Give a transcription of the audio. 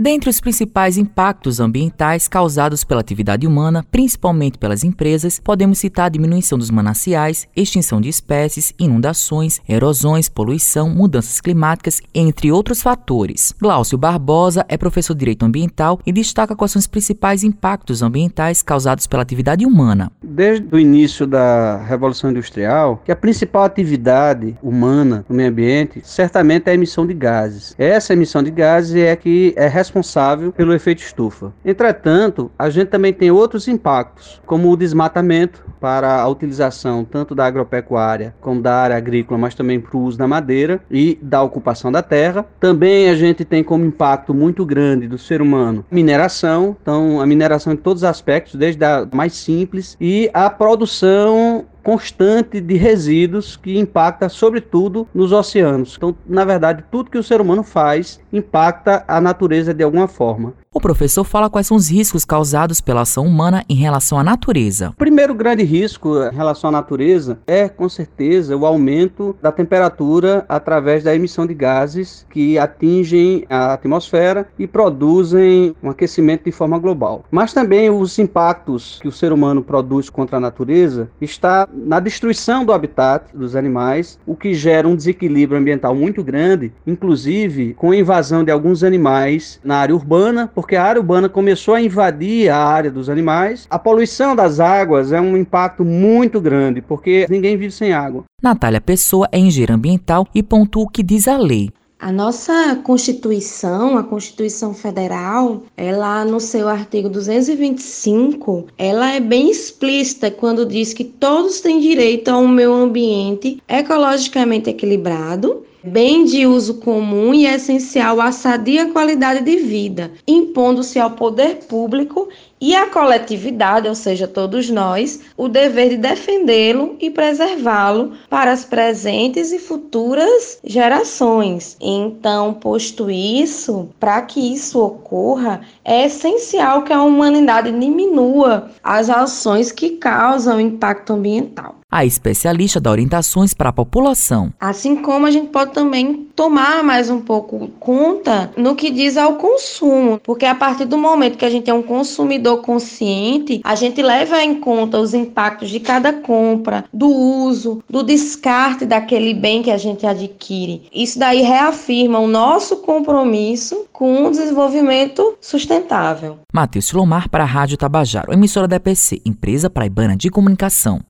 Dentre os principais impactos ambientais causados pela atividade humana, principalmente pelas empresas, podemos citar a diminuição dos mananciais, extinção de espécies, inundações, erosões, poluição, mudanças climáticas, entre outros fatores. Glaucio Barbosa é professor de Direito Ambiental e destaca quais são os principais impactos ambientais causados pela atividade humana. Desde o início da Revolução Industrial, que a principal atividade humana no meio ambiente certamente é a emissão de gases. Essa emissão de gases é que é responsável pelo efeito estufa. Entretanto, a gente também tem outros impactos, como o desmatamento para a utilização tanto da agropecuária como da área agrícola, mas também para o uso da madeira e da ocupação da terra. Também a gente tem como impacto muito grande do ser humano mineração, então a mineração em todos os aspectos, desde a mais simples e a produção constante de resíduos que impacta sobretudo nos oceanos. Então, na verdade, tudo que o ser humano faz impacta a natureza de alguma forma. O professor fala quais são os riscos causados pela ação humana em relação à natureza. O primeiro grande risco em relação à natureza é, com certeza, o aumento da temperatura através da emissão de gases que atingem a atmosfera e produzem um aquecimento de forma global. Mas também os impactos que o ser humano produz contra a natureza está na destruição do habitat dos animais, o que gera um desequilíbrio ambiental muito grande, inclusive com a invasão de alguns animais na área urbana, porque a área urbana começou a invadir a área dos animais. A poluição das águas é um impacto muito grande, porque ninguém vive sem água. Natália Pessoa é engenheira ambiental e pontua o que diz a lei. A nossa Constituição, a Constituição Federal, ela no seu artigo 225, ela é bem explícita quando diz que todos têm direito a um meio ambiente ecologicamente equilibrado, bem de uso comum e essencial à sadia qualidade de vida, impondo-se ao poder público e à coletividade, ou seja, todos nós, o dever de defendê-lo e preservá-lo para as presentes e futuras gerações. Então, posto isso, para que isso ocorra, é essencial que a humanidade diminua as ações que causam impacto ambiental. A especialista dá orientações para a população. Assim como a gente pode também tomar mais um pouco conta no que diz ao consumo, porque a partir do momento que a gente é um consumidor consciente, a gente leva em conta os impactos de cada compra, do uso, do descarte daquele bem que a gente adquire. Isso daí reafirma o nosso compromisso com o desenvolvimento sustentável. Matheus Silomar para a Rádio Tabajaro, emissora da EPC, empresa praibana de comunicação.